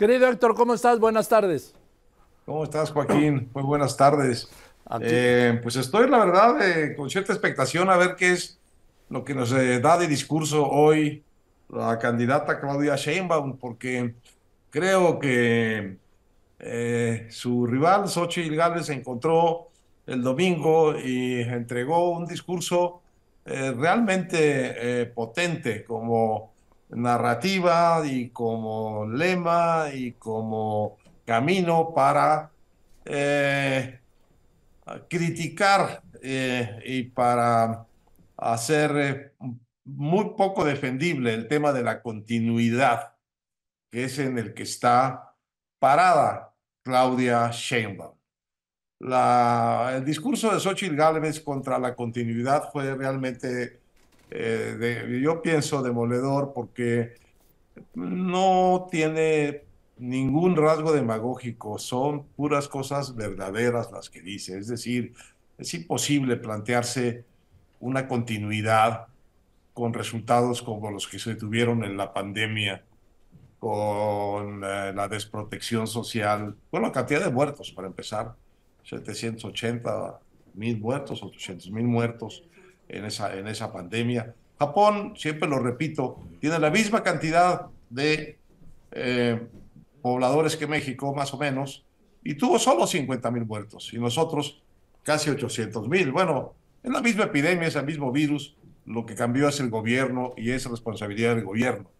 Querido Héctor, ¿cómo estás? Buenas tardes. ¿Cómo estás, Joaquín? Muy buenas tardes. Eh, pues estoy, la verdad, eh, con cierta expectación a ver qué es lo que nos eh, da de discurso hoy la candidata Claudia Sheinbaum, porque creo que su rival, Xochitl Gálvez, se encontró el domingo y entregó un discurso realmente potente como narrativa y como lema y como camino para eh, criticar eh, y para hacer eh, muy poco defendible el tema de la continuidad, que es en el que está parada Claudia Sheinbaum. El discurso de Xochitl Gálvez contra la continuidad fue realmente eh, yo pienso demoledor porque no tiene ningún rasgo demagógico, son puras cosas verdaderas las que dice. Es decir, es imposible plantearse una continuidad con resultados como los que se tuvieron en la pandemia, con eh, la desprotección social, la cantidad de muertos, para empezar, 780 mil muertos, 800 mil muertos, en esa, en esa pandemia. Japón, siempre lo repito, tiene la misma cantidad de eh, pobladores que México, más o menos, y tuvo solo 50 mil muertos, y nosotros casi 800 mil. Bueno, es la misma epidemia, es el mismo virus, lo que cambió es el gobierno y es responsabilidad del gobierno.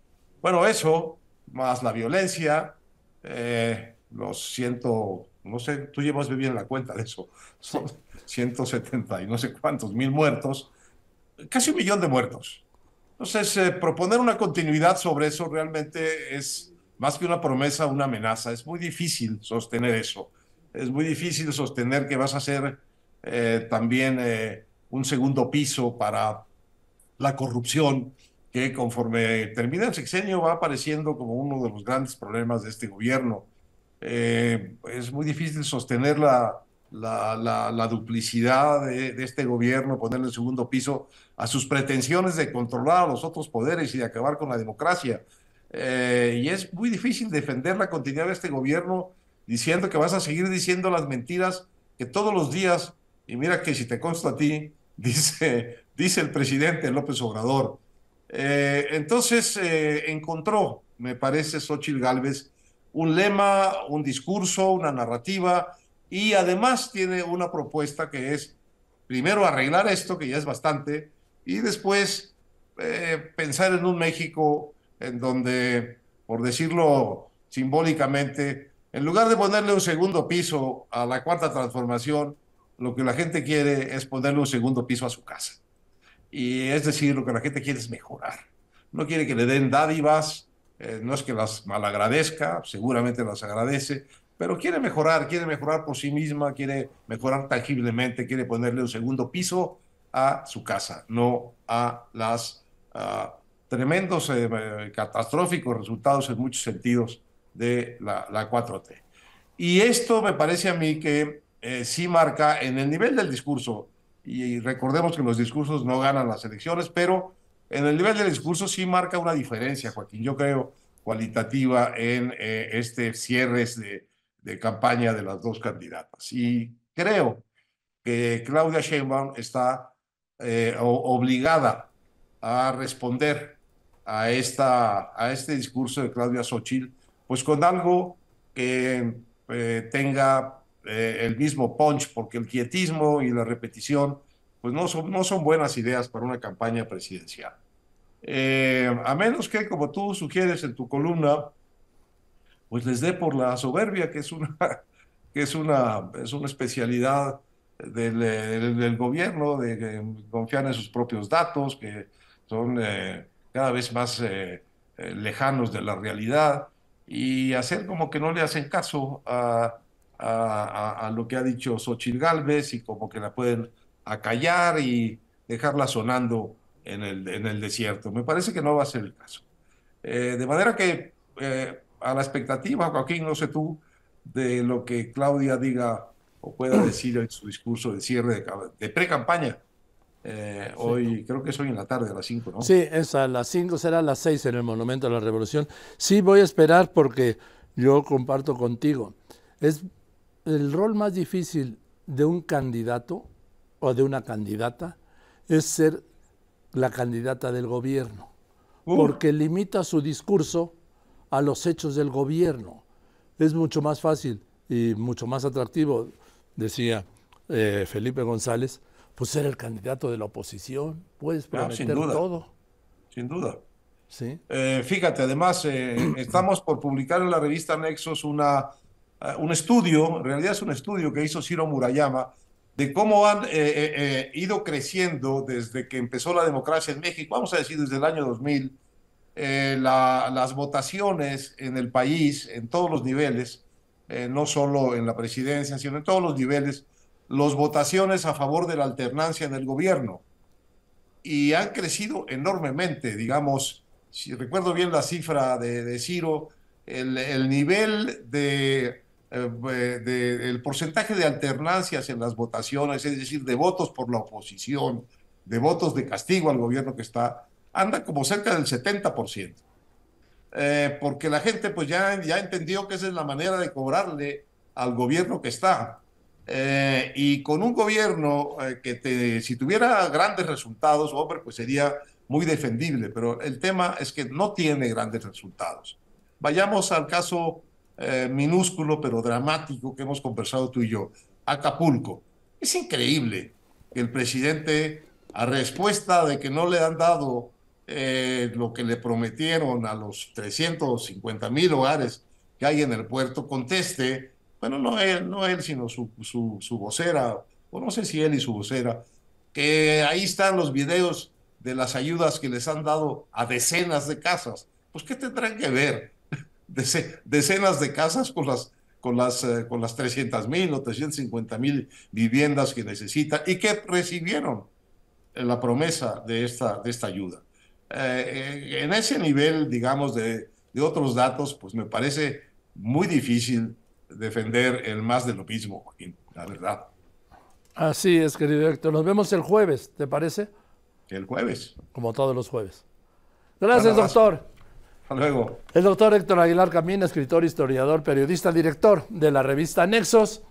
Bueno, eso, más la violencia, eh, los ciento, no sé, tú llevas bien la cuenta de eso, son 170 y no sé cuántos mil muertos, casi un millón de muertos. Entonces, eh, proponer una continuidad sobre eso realmente es más que una promesa, una amenaza. Es muy difícil sostener eso. Es muy difícil sostener que vas a hacer eh, también eh, un segundo piso para la corrupción, que conforme termina el sexenio va apareciendo como uno de los grandes problemas de este gobierno. es muy difícil sostener la, la, duplicidad de, este gobierno, ponerle el segundo piso a sus pretensiones de controlar a los otros poderes y de acabar con la democracia. Eh, y es muy difícil defender la continuidad de este gobierno diciendo que vas a seguir diciendo las mentiras que todos los días, y mira que si te consta a ti, dice, dice el presidente López Obrador. Eh, entonces eh, encontró, me parece, Xochitl Gálvez, un lema, un discurso, una narrativa, y además tiene una propuesta que es, primero, arreglar esto, que ya es bastante, y después eh, pensar en un México en donde, por decirlo simbólicamente, en lugar de ponerle un segundo piso a la cuarta transformación, lo que la gente quiere es ponerle un segundo piso a su casa. Y es decir, lo que la gente quiere es mejorar. No quiere que le den dádivas, eh, no es que las malagradezca, seguramente las agradece, pero quiere mejorar, quiere mejorar por sí misma, quiere mejorar tangiblemente, quiere ponerle un segundo piso a su casa, no a los tremendos, eh, catastróficos resultados en muchos sentidos de la, 4T. Y esto me parece a mí que eh, sí marca en el nivel del discurso, y recordemos que los discursos no ganan las elecciones, pero en el nivel del discurso sí marca una diferencia, Joaquín, yo creo, cualitativa en eh, este cierre de de campaña de las dos candidatas. Y creo que Claudia Sheinbaum está eh, obligada a responder a, esta, a este discurso de Claudia Xochitl, pues con algo que eh, tenga eh, el mismo punch, porque el quietismo y la repetición pues no son, no son buenas ideas para una campaña presidencial. a menos que, como tú sugieres en tu columna, pues les dé por la soberbia, que es una, que es una, es una especialidad del, gobierno, de, confiar en sus propios datos, que son eh, cada vez más eh, eh, lejanos de la realidad, y hacer como que no le hacen caso a, a, a, lo que ha dicho Xochitl Galvez y como que la pueden acallar y dejarla sonando en el, en el desierto. Me parece que no va a ser el caso. de manera que a la expectativa, Joaquín, no sé tú, de lo que Claudia diga o pueda decir en su discurso de cierre de, pre-campaña. Eh, hoy, creo que es hoy en la tarde, a las 5, ¿no? Sí, es a las 5, será a las 6 en el Monumento a la Revolución. Sí, voy a esperar porque yo comparto contigo. Es el rol más difícil de un candidato o de una candidata es ser la candidata del gobierno, porque limita su discurso a los hechos del gobierno. Es mucho más fácil y mucho más atractivo, decía eh, Felipe González, pues ser el candidato de la oposición, puedes prometer todo. Sin duda. Sí. Eh, fíjate, además, eh, estamos por publicar en la revista Nexos una, un estudio, en realidad es un estudio que hizo Ciro Murayama, de cómo han ido creciendo desde que empezó la democracia en México, vamos a decir desde el año 2000, las votaciones en el país, en todos los niveles, no solo en la presidencia, sino en todos los niveles, las votaciones a favor de la alternancia en el gobierno. Y han crecido enormemente, digamos, si recuerdo bien la cifra de, Ciro, el, nivel de, eh, el porcentaje de alternancias en las votaciones, es decir, de votos por la oposición, de votos de castigo al gobierno que está, anda como cerca del 70%. Eh, porque la gente pues ya, ya entendió que esa es la manera de cobrarle al gobierno que está. Eh, y con un gobierno eh, que si tuviera grandes resultados, hombre, pues sería muy defendible, pero el tema es que no tiene grandes resultados. Vayamos al caso eh, minúsculo pero dramático que hemos conversado tú y yo, Acapulco. Es increíble que el presidente, a respuesta de que no le han dado lo que le prometieron a los 350 mil hogares que hay en el puerto, conteste bueno, no él, no él, sino su, su, su vocera, o no sé si él y su vocera, que ahí están los videos de las ayudas que les han dado a decenas de casas. Pues, ¿qué tendrán que ver decenas de casas con las, con las, eh, con las 300 mil o 350 mil viviendas que necesitan y que recibieron la promesa de esta, de esta ayuda? Eh, en ese nivel, digamos, de, de otros datos, pues me parece muy difícil defender el más de lo mismo, Joaquín, la verdad. Así es, querido Héctor. Nos vemos el jueves, ¿te parece? El jueves. Como todos los jueves. Gracias, doctor. Hasta luego. El doctor Héctor Aguilar Camín, escritor, historiador, periodista, director de la revista Nexos.